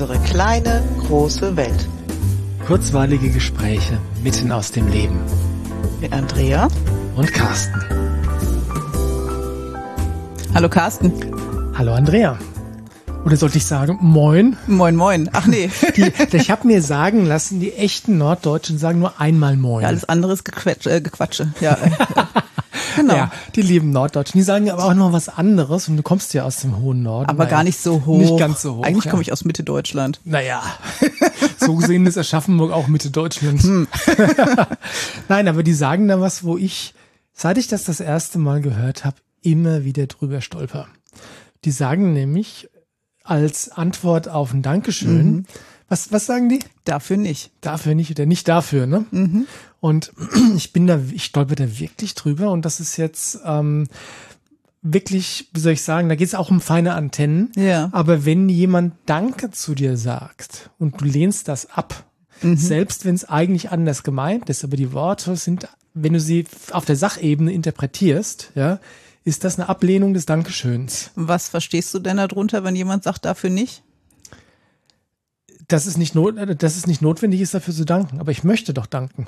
Unsere kleine, große Welt. Kurzweilige Gespräche mitten aus dem Leben. Mit Andrea und Carsten. Hallo Carsten. Hallo Andrea. Oder sollte ich sagen, moin? Moin, moin. Ach nee. Die, ich habe mir sagen lassen, die echten Norddeutschen sagen nur einmal moin. Ja, alles andere ist Gequetsch, äh, Gequatsche. Ja, genau. Ja, die lieben Norddeutschen. Die sagen aber auch noch was anderes und du kommst ja aus dem hohen Norden. Aber gar nicht so hoch. Nicht ganz so hoch. Eigentlich ja. komme ich aus Mitte Deutschland. Naja, so gesehen ist Aschaffenburg auch Mitte Deutschland. Hm. Nein, aber die sagen da was, wo ich, seit ich das das erste Mal gehört habe, immer wieder drüber stolper. Die sagen nämlich, als Antwort auf ein Dankeschön. Mhm. Was, was sagen die? Dafür nicht. Dafür nicht oder nicht dafür, ne? Mhm. Und ich bin da, ich stolper da wirklich drüber und das ist jetzt ähm, wirklich, wie soll ich sagen, da geht es auch um feine Antennen. Ja. Aber wenn jemand Danke zu dir sagt und du lehnst das ab, mhm. selbst wenn es eigentlich anders gemeint ist, aber die Worte sind, wenn du sie auf der Sachebene interpretierst, ja, ist das eine Ablehnung des Dankeschöns. Was verstehst du denn darunter, wenn jemand sagt, dafür nicht? Dass es nicht, not, dass es nicht notwendig ist, dafür zu danken. Aber ich möchte doch danken.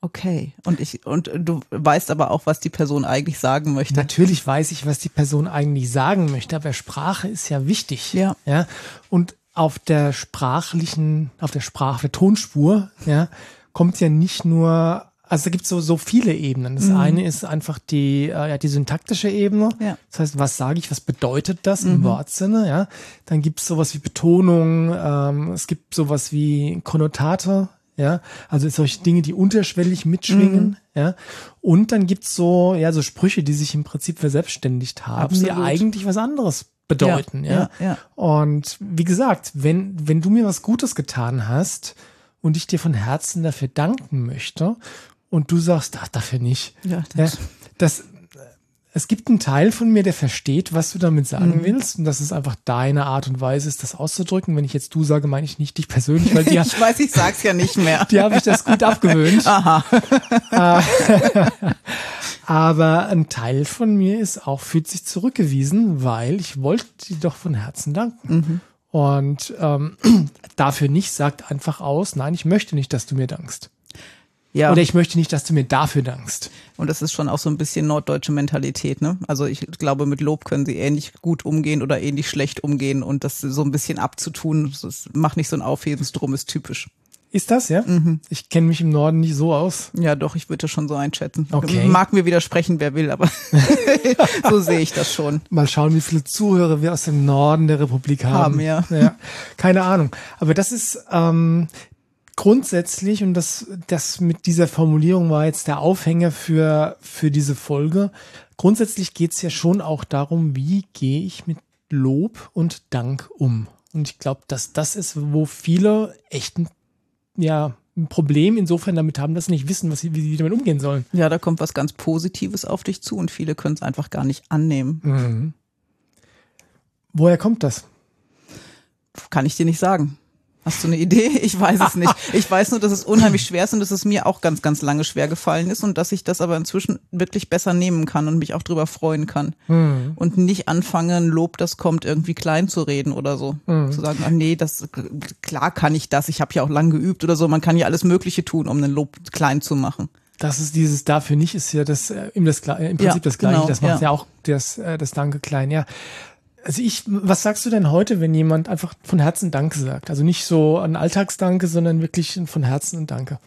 Okay. Und ich, und du weißt aber auch, was die Person eigentlich sagen möchte. Natürlich weiß ich, was die Person eigentlich sagen möchte, aber Sprache ist ja wichtig. Ja. Ja. Und auf der sprachlichen, auf der Sprache, der Tonspur, ja, kommt ja nicht nur also da gibt es so, so viele Ebenen. Das mhm. eine ist einfach die, äh, ja, die syntaktische Ebene. Ja. Das heißt, was sage ich, was bedeutet das mhm. im Wortsinne? Ja? Dann gibt es sowas wie Betonung, ähm, es gibt sowas wie Konnotate, ja, also solche Dinge, die unterschwellig mitschwingen, mhm. ja. Und dann gibt's so, ja, so Sprüche, die sich im Prinzip verselbstständigt haben, Absolut. die eigentlich was anderes bedeuten, ja, ja. ja. Und wie gesagt, wenn, wenn du mir was Gutes getan hast und ich dir von Herzen dafür danken möchte und du sagst, ach, dafür nicht. Ja, das, ja, das es gibt einen Teil von mir, der versteht, was du damit sagen mhm. willst. Und das ist einfach deine Art und Weise, ist das auszudrücken. Wenn ich jetzt du sage, meine ich nicht dich persönlich, weil dir. ich weiß, ich sag's ja nicht mehr. Die habe ich das gut abgewöhnt. Aha. Aber ein Teil von mir ist auch, fühlt sich zurückgewiesen, weil ich wollte dir doch von Herzen danken. Mhm. Und ähm, dafür nicht sagt einfach aus, nein, ich möchte nicht, dass du mir dankst. Ja. Oder ich möchte nicht, dass du mir dafür dankst. Und das ist schon auch so ein bisschen norddeutsche Mentalität, ne? Also ich glaube, mit Lob können sie ähnlich gut umgehen oder ähnlich schlecht umgehen und das so ein bisschen abzutun, das macht nicht so ein Aufhebensdrum, ist typisch. Ist das, ja? Mhm. Ich kenne mich im Norden nicht so aus. Ja, doch, ich würde das schon so einschätzen. Okay. Mag mir widersprechen, wer will, aber so sehe ich das schon. Mal schauen, wie viele Zuhörer wir aus dem Norden der Republik haben. Haben, ja. ja. Keine Ahnung. Aber das ist, ähm, grundsätzlich, und das, das mit dieser Formulierung war jetzt der Aufhänger für, für diese Folge, grundsätzlich geht es ja schon auch darum, wie gehe ich mit Lob und Dank um. Und ich glaube, dass das ist, wo viele echt ein, ja, ein Problem insofern damit haben, dass sie nicht wissen, was sie, wie sie damit umgehen sollen. Ja, da kommt was ganz Positives auf dich zu und viele können es einfach gar nicht annehmen. Mhm. Woher kommt das? Kann ich dir nicht sagen. Hast du eine Idee? Ich weiß es nicht. Ich weiß nur, dass es unheimlich schwer ist und dass es mir auch ganz, ganz lange schwer gefallen ist und dass ich das aber inzwischen wirklich besser nehmen kann und mich auch drüber freuen kann. Mhm. Und nicht anfange, ein Lob, das kommt, irgendwie klein zu reden oder so. Mhm. Zu sagen, ah, nee, das, klar kann ich das. Ich habe ja auch lang geübt oder so. Man kann ja alles Mögliche tun, um ein Lob klein zu machen. Das ist dieses dafür nicht, ist ja das, äh, im, das, im Prinzip ja, das Gleiche. Genau, das macht ja. ja auch das, äh, das Danke klein, ja. Also ich, was sagst du denn heute, wenn jemand einfach von Herzen Danke sagt? Also nicht so ein Alltagsdanke, sondern wirklich von Herzen ein Danke.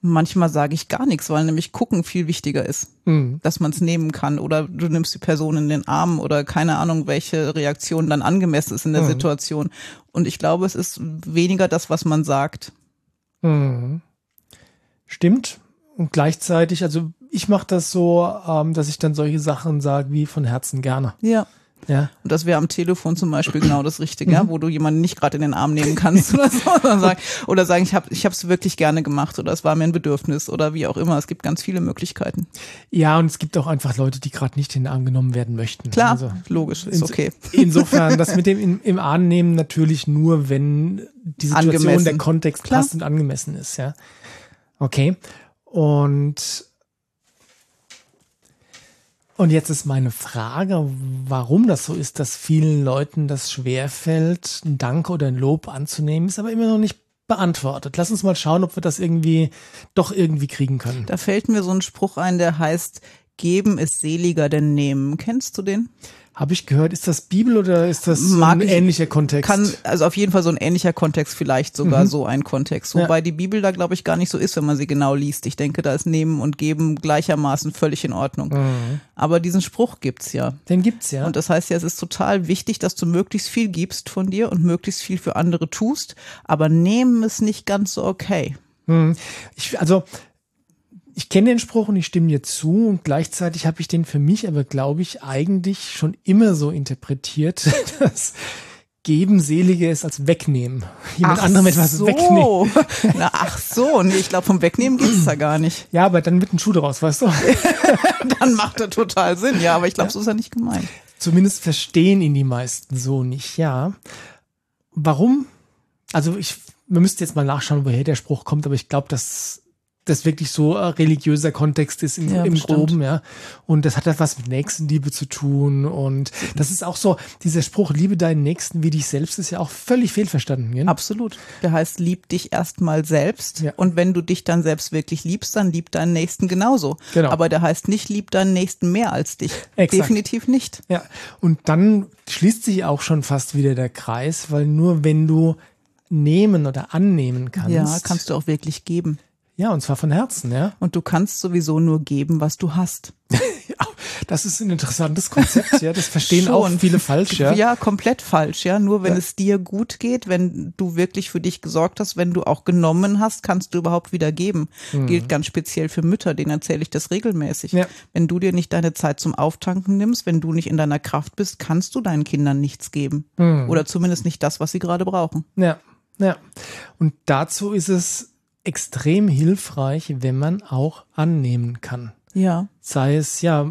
Manchmal sage ich gar nichts, weil nämlich gucken viel wichtiger ist, mhm. dass man es nehmen kann oder du nimmst die Person in den Arm oder keine Ahnung, welche Reaktion dann angemessen ist in der mhm. Situation. Und ich glaube, es ist weniger das, was man sagt. Mhm. Stimmt. Und gleichzeitig, also ich mache das so, ähm, dass ich dann solche Sachen sage wie von Herzen gerne. Ja. Ja. Und das wäre am Telefon zum Beispiel genau das Richtige, ja, mhm. wo du jemanden nicht gerade in den Arm nehmen kannst oder so, oder sagen, oder sagen ich habe ich es wirklich gerne gemacht oder es war mir ein Bedürfnis oder wie auch immer. Es gibt ganz viele Möglichkeiten. Ja, und es gibt auch einfach Leute, die gerade nicht in den Arm genommen werden möchten. Klar, also, logisch, ist okay. Insofern, das mit dem in, im Arm nehmen natürlich nur, wenn die Situation, angemessen. der Kontext Klar. passt und angemessen ist, ja. Okay. Und Und jetzt ist meine Frage, warum das so ist, dass vielen Leuten das schwerfällt, ein Dank oder ein Lob anzunehmen, ist aber immer noch nicht beantwortet. Lass uns mal schauen, ob wir das irgendwie doch irgendwie kriegen können. Da fällt mir so ein Spruch ein, der heißt, geben ist seliger denn nehmen. Kennst du den? Habe ich gehört, ist das Bibel oder ist das Mag ein ich- ähnlicher Kontext? Kann, also auf jeden Fall so ein ähnlicher Kontext, vielleicht sogar Mhm. so ein Kontext. Ja. Wobei die Bibel da, glaube ich, gar nicht so ist, wenn man sie genau liest. Ich denke, da ist Nehmen und Geben gleichermaßen völlig in Ordnung. Mhm. Aber diesen Spruch gibt's ja. Den gibt's ja. Und das heißt ja, es ist total wichtig, dass du möglichst viel gibst von dir und möglichst viel für andere tust. Aber nehmen ist nicht ganz so okay. Hm. Ich, also, ich kenne den Spruch und ich stimme dir zu und gleichzeitig habe ich den für mich aber, glaube ich, eigentlich schon immer so interpretiert, dass geben seliger ist als wegnehmen. Jemand anderem etwas so. wegnehmen. Na, ach so, nee, ich glaube, vom Wegnehmen geht's da gar nicht. Ja, aber dann wird ein Schuh draus, weißt du? Dann macht er total Sinn, ja, aber ich glaube, so ist er nicht gemeint. Zumindest verstehen ihn die meisten so nicht, ja. Warum? Also ich, wir müssten jetzt mal nachschauen, woher der Spruch kommt, aber ich glaube, dass das wirklich so äh, religiöser Kontext ist im, Ja, im. Groben, ja. Und das hat etwas mit Nächstenliebe zu tun. Und das ist auch so, dieser Spruch, liebe deinen Nächsten wie dich selbst, ist ja auch völlig fehlverstanden. Gell? Absolut. Der heißt, lieb dich erstmal selbst. Ja. Und wenn du dich dann selbst wirklich liebst, dann lieb deinen Nächsten genauso. Genau. Aber der heißt nicht, lieb deinen Nächsten mehr als dich. Exakt. Definitiv nicht. Ja, und dann schließt sich auch schon fast wieder der Kreis, weil nur wenn du nehmen oder annehmen kannst. Ja, kannst du auch wirklich geben. Ja, und zwar von Herzen, ja. Und du kannst sowieso nur geben, was du hast. Ja, Das ist ein interessantes Konzept, ja. Das verstehen auch viele falsch, ja. Ja, komplett falsch, ja. Nur wenn Ja. es dir gut geht, wenn du wirklich für dich gesorgt hast, wenn du auch genommen hast, kannst du überhaupt wieder geben. Gilt ganz speziell für Mütter, denen erzähle ich das regelmäßig. Mhm. Ja. Wenn du dir nicht deine Zeit zum Auftanken nimmst, wenn du nicht in deiner Kraft bist, kannst du deinen Kindern nichts geben. Mhm. Oder zumindest nicht das, was sie gerade brauchen. Ja, ja. Und dazu ist es extrem hilfreich, wenn man auch annehmen kann. Ja. Sei es ja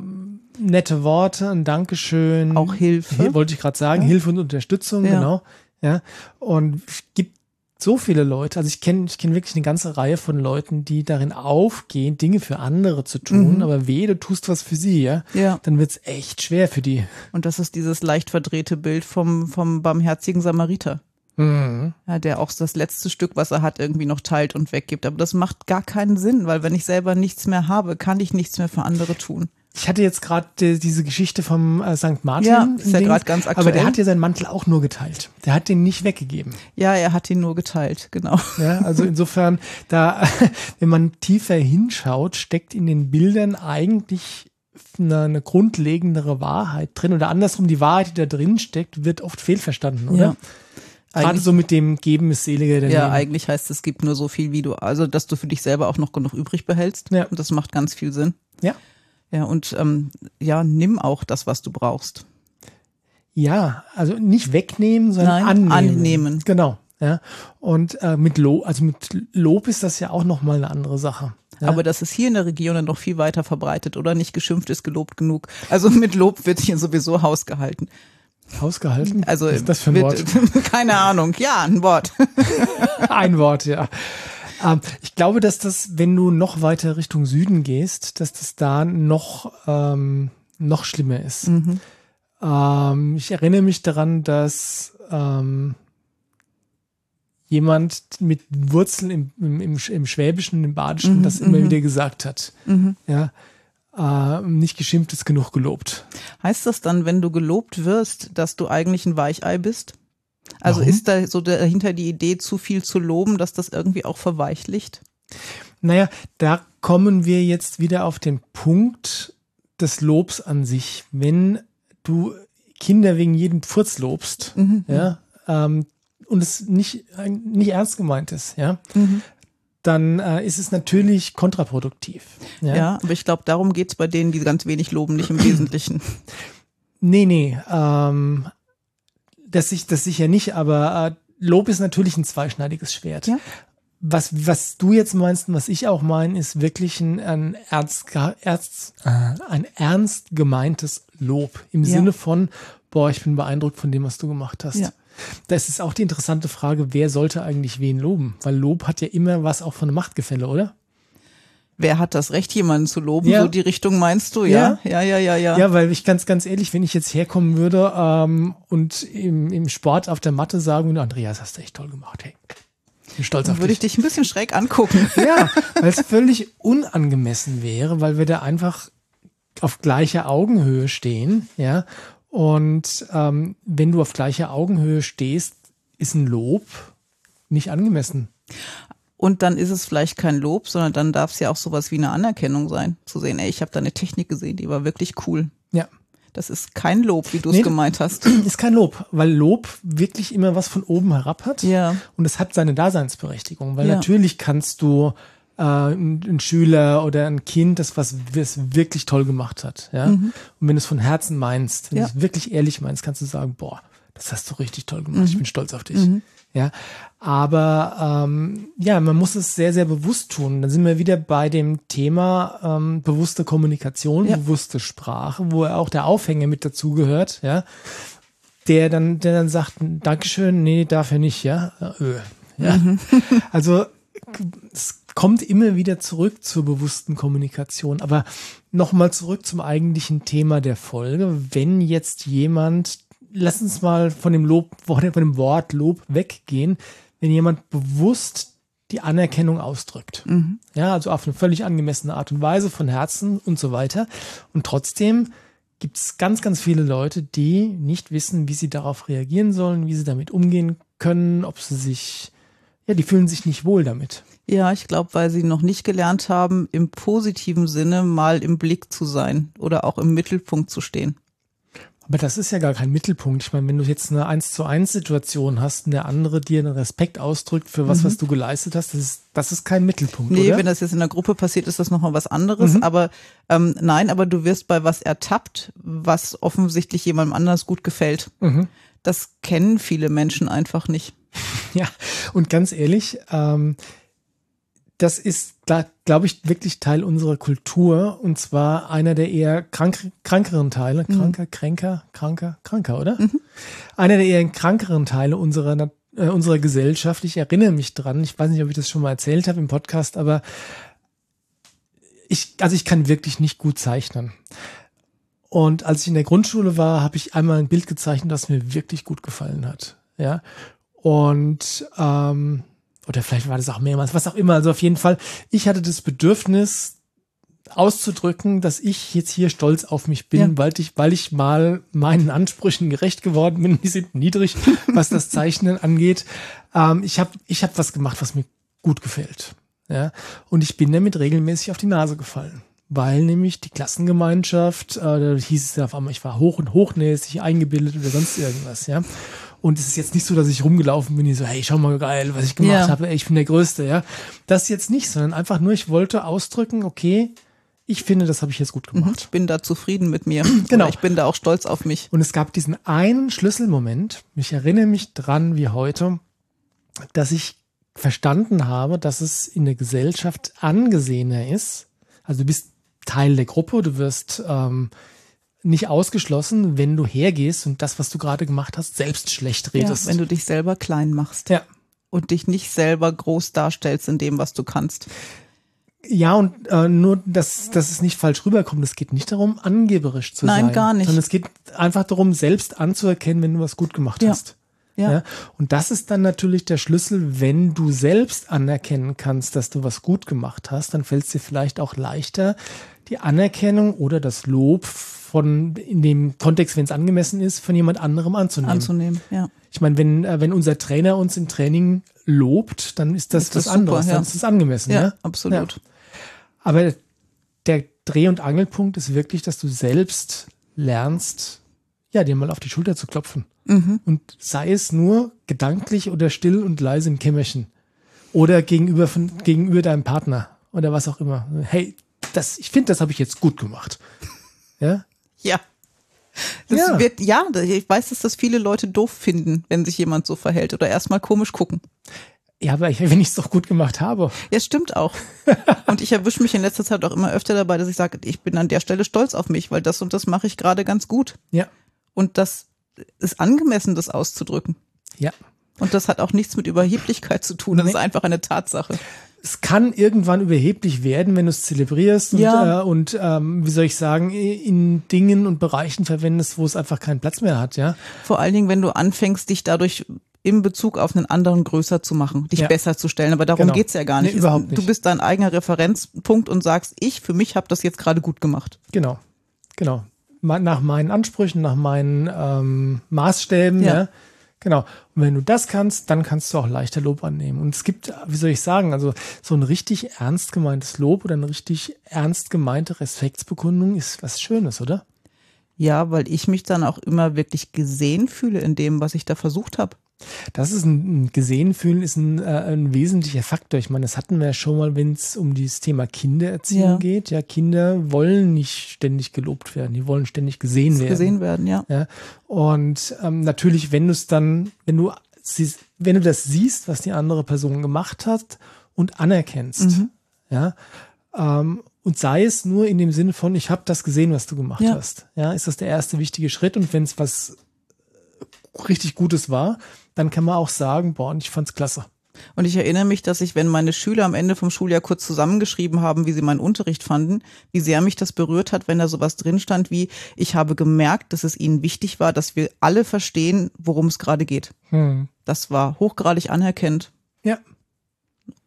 nette Worte, ein Dankeschön. Auch Hilfe. Hi- Wollte ich gerade sagen, Hilfe und Unterstützung, Ja. genau. Ja. Und es gibt so viele Leute, also ich kenne ich kenne wirklich eine ganze Reihe von Leuten, die darin aufgehen, Dinge für andere zu tun, aber weh, du tust was für sie, ja, Mhm. Ja. dann wird's echt schwer für die. Und das ist dieses leicht verdrehte Bild vom, vom barmherzigen Samariter. Mhm. Ja, der auch das letzte Stück, was er hat, irgendwie noch teilt und weggibt. Aber das macht gar keinen Sinn, weil wenn ich selber nichts mehr habe, kann ich nichts mehr für andere tun. Ich hatte jetzt gerade äh, diese Geschichte vom äh, St. Martin. Ja, ist ja grad ganz Aber der aktuell. hat ja seinen Mantel auch nur geteilt. Der hat den nicht weggegeben. Ja, er hat ihn nur geteilt, genau. Ja, also insofern, da, wenn man tiefer hinschaut, steckt in den Bildern eigentlich eine, eine grundlegendere Wahrheit drin. Oder andersrum, die Wahrheit, die da drin steckt, wird oft fehlverstanden, oder? Ja. Gerade so mit dem Geben ist seliger denn Ja, eigentlich heißt es, gibt nur so viel, wie du, also dass du für dich selber auch noch genug übrig behältst. Ja. Und das macht ganz viel Sinn. Ja. Ja, und ähm, ja, nimm auch das, was du brauchst. Ja, also nicht wegnehmen, sondern Nein, annehmen. annehmen. Genau. Ja. Und äh, mit Lob, also mit Lob ist das ja auch nochmal eine andere Sache. Ja. Aber das ist hier in der Region dann noch viel weiter verbreitet, oder? Nicht geschimpft ist gelobt genug. Also mit Lob wird hier sowieso Haus gehalten. Ausgehalten? Also Was ist das für ein Wort? keine Ahnung. Ja, ein Wort. Ein Wort, ja. Ähm, ich glaube, dass das, wenn du noch weiter Richtung Süden gehst, dass das da noch, ähm, noch schlimmer ist. Mhm. Ähm, ich erinnere mich daran, dass ähm, jemand mit Wurzeln im, im, im, im Schwäbischen, im Badischen, Mhm, das immer mhm. wieder gesagt hat. Mhm. Ja. Äh, nicht geschimpft ist genug gelobt. Heißt das dann, wenn du gelobt wirst, dass du eigentlich ein Weichei bist? Also Warum? ist da so dahinter die Idee, zu viel zu loben, dass das irgendwie auch verweichlicht? Naja, da kommen wir jetzt wieder auf den Punkt des Lobs an sich. Wenn du Kinder wegen jedem Pfurz lobst, Mhm. ja, ähm, und es nicht, nicht ernst gemeint ist, ja, Mhm. Dann äh, ist es natürlich kontraproduktiv. Ja. Ja, aber ich glaube, darum geht's bei denen, die ganz wenig loben, nicht im Wesentlichen. Nee, nee, ähm, das, sich, das sicher nicht, aber äh, Lob ist natürlich ein zweischneidiges Schwert. Ja. Was, was du jetzt meinst und was ich auch meine, ist wirklich ein, ein, ernst, ernst, äh, ein ernst gemeintes Lob. Im Ja. Sinne von, boah, ich bin beeindruckt von dem, was du gemacht hast. Ja. Das ist auch die interessante Frage, wer sollte eigentlich wen loben? Weil Lob hat ja immer was auch von einem Machtgefälle, oder? wer hat das Recht, jemanden zu loben? Ja. So die Richtung meinst du, ja? Ja, ja, ja, ja. Ja, weil ich ganz, ganz ehrlich, wenn ich jetzt herkommen würde ähm, und im, im Sport auf der Matte sagen würde, Andreas, hast du echt toll gemacht, hey. Ich bin stolz Dann auf würde ich dich. dich ein bisschen schräg angucken. Ja, weil es völlig unangemessen wäre, weil wir da einfach auf gleicher Augenhöhe stehen, ja. Und ähm, wenn du auf gleicher Augenhöhe stehst, ist ein Lob nicht angemessen. Und dann ist es vielleicht kein Lob, sondern dann darf es ja auch sowas wie eine Anerkennung sein. Zu sehen, ey, ich habe da eine Technik gesehen, die war wirklich cool. Ja. Das ist kein Lob, wie du es Nee, gemeint hast. Ist kein Lob, weil Lob wirklich immer was von oben herab hat. Ja. Und es hat seine Daseinsberechtigung, weil Ja. natürlich kannst du äh, ein, ein Schüler oder ein Kind, das was das wirklich toll gemacht hat, ja. Und wenn du es von Herzen meinst, wenn Mhm. Ja. du es wirklich ehrlich meinst, kannst du sagen, boah, das hast du richtig toll gemacht, Mhm. ich bin stolz auf dich. Ja, aber ähm, ja, man muss es sehr, sehr bewusst tun. Dann sind wir wieder bei dem Thema ähm, bewusste Kommunikation, Ja. bewusste Sprache, wo auch der Aufhänger mit dazugehört, ja der dann, der dann sagt, Dankeschön, nee, darf er nicht, ja. Äh, ja. Also es kommt immer wieder zurück zur bewussten Kommunikation. Aber nochmal zurück zum eigentlichen Thema der Folge. Wenn jetzt jemand, lass uns mal von dem Lob, von dem Wort Lob weggehen, wenn jemand bewusst die Anerkennung ausdrückt. Ja, also auf eine völlig angemessene Art und Weise, von Herzen und so weiter. Und trotzdem gibt es ganz, ganz viele Leute, die nicht wissen, wie sie darauf reagieren sollen, wie sie damit umgehen können, ob sie sich, ja, die fühlen sich nicht wohl damit. Ja, ich glaube, weil sie noch nicht gelernt haben, im positiven Sinne mal im Blick zu sein oder auch im Mittelpunkt zu stehen. Aber das ist ja gar kein Mittelpunkt. Ich meine, wenn du jetzt eine 1 zu 1 Situation hast und der andere dir einen Respekt ausdrückt für was, was du geleistet hast, das ist, das ist kein Mittelpunkt, Nee, oder? wenn das jetzt in der Gruppe passiert, ist das nochmal was anderes. Aber ähm, nein, aber du wirst bei was ertappt, was offensiglicht jemandem anders gut gefällt. Das kennen viele Menschen einfach nicht. Ja, und ganz ehrlich, ähm, das ist, glaube ich, wirklich Teil unserer Kultur und zwar einer der eher krank, krankeren Teile, kranker, kränker, kranker, kranker, oder? Einer der eher krankeren Teile unserer, äh, unserer Gesellschaft. Ich erinnere mich dran, ich weiß nicht, ob ich das schon mal erzählt habe im Podcast, aber ich, also ich kann wirklich nicht gut zeichnen. Und als ich in der Grundschule war, habe ich einmal ein Bild gezeichnet, das mir wirklich gut gefallen hat. Ja. Und ähm, oder vielleicht war das auch mehrmals, was auch immer. Also auf jeden Fall, ich hatte das Bedürfnis auszudrücken, dass ich jetzt hier stolz auf mich bin, Ja. weil ich, weil ich mal meinen Ansprüchen gerecht geworden bin. Die sind niedrig, was das Zeichnen angeht. Ähm, ich habe ich hab was gemacht, was mir gut gefällt. Ja, und ich bin damit regelmäßig auf die Nase gefallen. Weil nämlich die Klassengemeinschaft, äh, da hieß es ja auf einmal, ich war hoch und hochnäsig eingebildet oder sonst irgendwas, ja. Und es ist jetzt nicht so, dass ich rumgelaufen bin, die so, hey, schau mal geil, was ich gemacht Ja. habe, ich bin der Größte, ja. Das jetzt nicht, sondern einfach nur, ich wollte ausdrücken, okay, ich finde, das habe ich jetzt gut gemacht. Ich bin da zufrieden mit mir. Genau. Oder ich bin da auch stolz auf mich. Und es gab diesen einen Schlüsselmoment, ich erinnere mich dran wie heute, dass ich verstanden habe, dass es in der Gesellschaft angesehener ist. Also du bist Teil der Gruppe, du wirst ähm, nicht ausgeschlossen, wenn du hergehst und das, was du gerade gemacht hast, selbst schlecht Ja, redest. wenn du dich selber klein machst ja. und dich nicht selber groß darstellst in dem, was du kannst. Ja, und äh, nur, dass, dass es nicht falsch rüberkommt. Es geht nicht darum, angeberisch zu Nein, sein. gar nicht. Sondern es geht einfach darum, selbst anzuerkennen, wenn du was gut gemacht Ja. hast. Ja. Ja. Und das ist dann natürlich der Schlüssel, wenn du selbst anerkennen kannst, dass du was gut gemacht hast, dann fällt es dir vielleicht auch leichter, die Anerkennung oder das Lob von, in dem Kontext, wenn es angemessen ist, von jemand anderem anzunehmen. Anzunehmen, ja. Ich meine, wenn, äh, wenn unser Trainer uns im Training lobt, dann ist das Ist das was anderes, super, ja. dann ist das angemessen. Ja, Ja, absolut. Ja. Aber der Dreh- und Angelpunkt ist wirklich, dass du selbst lernst, ja, dir mal auf die Schulter zu klopfen. Mhm. Und sei es nur gedanklich oder still und leise im Kämmerchen. Oder gegenüber, von, gegenüber deinem Partner oder was auch immer. Hey, das, ich finde, das habe ich jetzt gut gemacht. Ja, Ja. Das Ja. wird, ja, ich weiß, dass das viele Leute doof finden, wenn sich jemand so verhält oder erstmal komisch gucken. ja aber ich, wenn ich es doch gut gemacht habe. Ja, stimmt auch. Und ich erwische mich in letzter Zeit auch immer öfter dabei, dass ich sage, ich bin an der Stelle stolz auf mich, weil das und das mache ich gerade ganz gut. Ja, Und das ist angemessen, das auszudrücken. ja. Und das hat auch nichts mit Überheblichkeit zu tun. Das Nee. ist einfach eine Tatsache. Es kann irgendwann überheblich werden, wenn du es zelebrierst und, Ja. äh, und ähm, wie soll ich sagen, in Dingen und Bereichen verwendest, wo es einfach keinen Platz mehr hat, ja. Vor allen Dingen, wenn du anfängst, dich dadurch in Bezug auf einen anderen größer zu machen, dich Ja. besser zu stellen. Aber darum Genau. geht's ja gar nicht. Nee, überhaupt Du nicht. bist dein eigener Referenzpunkt und sagst, ich für mich habe das jetzt gerade gut gemacht. Genau, genau. Nach meinen Ansprüchen, nach meinen ähm, Maßstäben, ja. Ja. Genau. Und wenn du das kannst, dann kannst du auch leichter Lob annehmen. Und es gibt, wie soll ich sagen, also so ein richtig ernst gemeintes Lob oder eine richtig ernst gemeinte Respektsbekundung ist was Schönes, oder? Ja, weil ich mich dann auch immer wirklich gesehen fühle in dem, was ich da versucht habe. Das ist ein, ein gesehen fühlen ist ein, äh, ein wesentlicher Faktor. Ich meine, das hatten wir ja schon mal, wenn es um dieses Thema Kindererziehung Ja. geht. Ja, Kinder wollen nicht ständig gelobt werden, die wollen ständig gesehen werden. Gesehen werden, ja. Ja, und ähm, natürlich, wenn du es dann, wenn du siehst, wenn du das siehst, was die andere Person gemacht hat und anerkennst, ja, ähm, und sei es nur in dem Sinne von, ich habe das gesehen, was du gemacht Ja. hast, ja, ist das der erste wichtige Schritt. Und wenn es was richtig Gutes war, dann kann man auch sagen, boah, und ich fand's klasse. Und ich erinnere mich, dass ich, wenn meine Schüler am Ende vom Schuljahr kurz zusammengeschrieben haben, wie sie meinen Unterricht fanden, wie sehr mich das berührt hat, wenn da sowas drin stand wie, ich habe gemerkt, dass es ihnen wichtig war, dass wir alle verstehen, worum es gerade geht. Hm. Das war hochgradig anerkennt. Ja.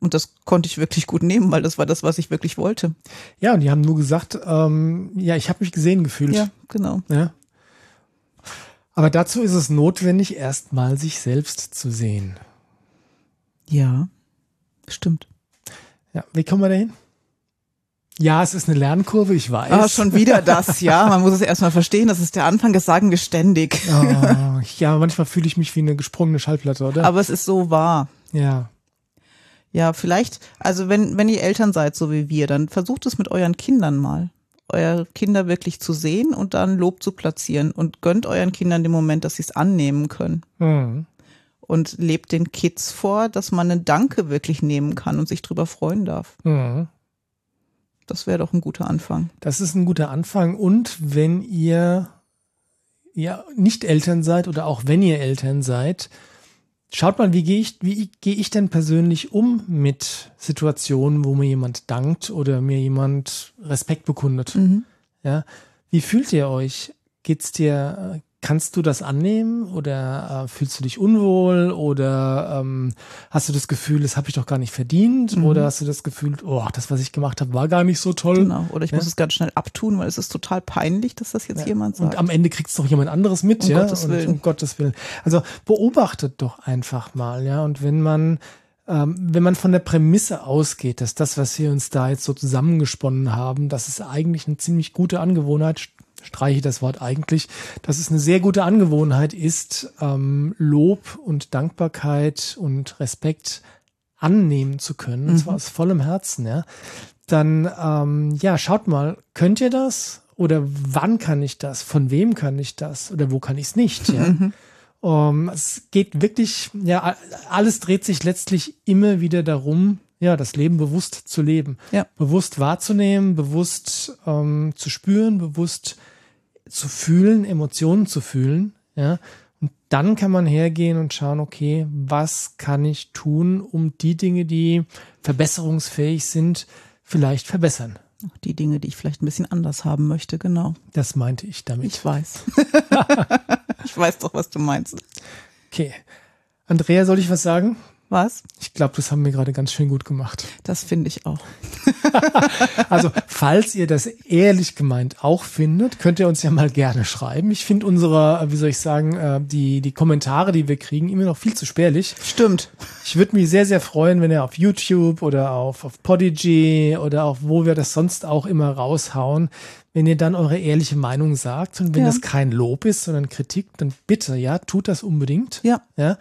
Und das konnte ich wirklich gut nehmen, weil das war das, was ich wirklich wollte. Ja, und die haben nur gesagt, ähm, ja, ich habe mich gesehen gefühlt. Ja, genau. Ja. Aber dazu ist es notwendig, erstmal sich selbst zu sehen. Ja, stimmt. Ja, wie kommen wir dahin? Ja, es ist eine Lernkurve, ich weiß. Ah, schon wieder das, ja. Man muss es erstmal verstehen, das ist der Anfang, das sagen wir ständig. Oh, ja, manchmal fühle ich mich wie eine gesprungene Schallplatte, oder? Aber es ist so wahr. ja. Ja, vielleicht, also wenn, wenn ihr Eltern seid, so wie wir, dann versucht es mit euren Kindern mal. Eure Kinder wirklich zu sehen und dann Lob zu platzieren und gönnt euren Kindern den Moment, dass sie es annehmen können. Hm. Und lebt den Kids vor, dass man einen Danke wirklich nehmen kann und sich drüber freuen darf. Hm. Das wäre doch ein guter Anfang. Das ist ein guter Anfang. Und wenn ihr ja nicht Eltern seid oder auch wenn ihr Eltern seid, schaut mal, wie gehe ich, wie gehe ich denn persönlich um mit Situationen, wo mir jemand dankt oder mir jemand Respekt bekundet? Ja, wie fühlt ihr euch? Geht's dir, kannst du das annehmen oder äh, fühlst du dich unwohl oder ähm, hast du das Gefühl, das habe ich doch gar nicht verdient oder hast du das Gefühl, oh, das, was ich gemacht habe, war gar nicht so toll? Genau. Oder ich Ja. muss es ganz schnell abtun, weil es ist total peinlich, dass das jetzt jemand sagt. Und am Ende kriegt's doch jemand anderes mit, Um ja. Gottes und, Willen. Um Gottes Willen. Also beobachtet doch einfach mal, ja. Und wenn man, ähm, wenn man von der Prämisse ausgeht, dass das, was wir uns da jetzt so zusammengesponnen haben, dass es eigentlich eine ziemlich gute Angewohnheit, streiche das Wort eigentlich, dass es eine sehr gute Angewohnheit ist, ähm, Lob und Dankbarkeit und Respekt annehmen zu können, und zwar aus vollem Herzen, ja, dann ähm, ja, schaut mal, könnt ihr das? Oder wann kann ich das? Von wem kann ich das? Oder wo kann ich es nicht? Ja? Um, es geht wirklich, ja, alles dreht sich letztlich immer wieder darum, ja, das Leben bewusst zu leben. Ja. Bewusst wahrzunehmen, bewusst ähm, zu spüren, bewusst zu fühlen, Emotionen zu fühlen, ja. Und dann kann man hergehen und schauen, okay, was kann ich tun, um die Dinge, die verbesserungsfähig sind, vielleicht verbessern. Die Dinge, die ich vielleicht ein bisschen anders haben möchte, genau. Das meinte ich damit. Ich weiß. ich weiß doch, was du meinst. Okay. Andrea, soll ich was sagen? Was? Ich glaube, das haben wir gerade ganz schön gut gemacht. Das finde ich auch. Also, falls ihr das ehrlich gemeint auch findet, könnt ihr uns ja mal gerne schreiben. Ich finde unsere, äh, wie soll ich sagen, äh, die, die Kommentare, die wir kriegen, immer noch viel zu spärlich. Stimmt. Ich würde mich sehr, sehr freuen, wenn ihr auf YouTube oder auf, auf Podigy oder auch wo wir das sonst auch immer raushauen, wenn ihr dann eure ehrliche Meinung sagt. Und wenn Ja. das kein Lob ist, sondern Kritik, dann bitte, ja, tut das unbedingt. Ja. Ja.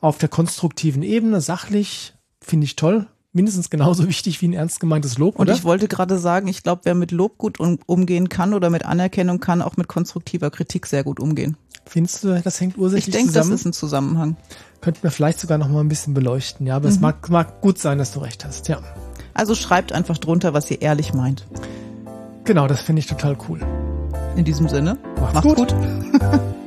Auf der konstruktiven Ebene, sachlich, finde ich toll. Mindestens genauso wichtig wie ein ernst gemeintes Lob, Und oder? ich wollte gerade sagen, ich glaube, wer mit Lob gut um, umgehen kann oder mit Anerkennung kann, auch mit konstruktiver Kritik sehr gut umgehen. Findest du, das hängt Ich ursächlich denke, das zusammen? ist ein Zusammenhang. Könnten wir vielleicht sogar noch mal ein bisschen beleuchten. Ja, aber es mag, mag gut sein, dass du recht hast. Ja, Also schreibt einfach drunter, was ihr ehrlich meint. genau, das finde ich total cool. In diesem Sinne, Macht's macht's gut. gut.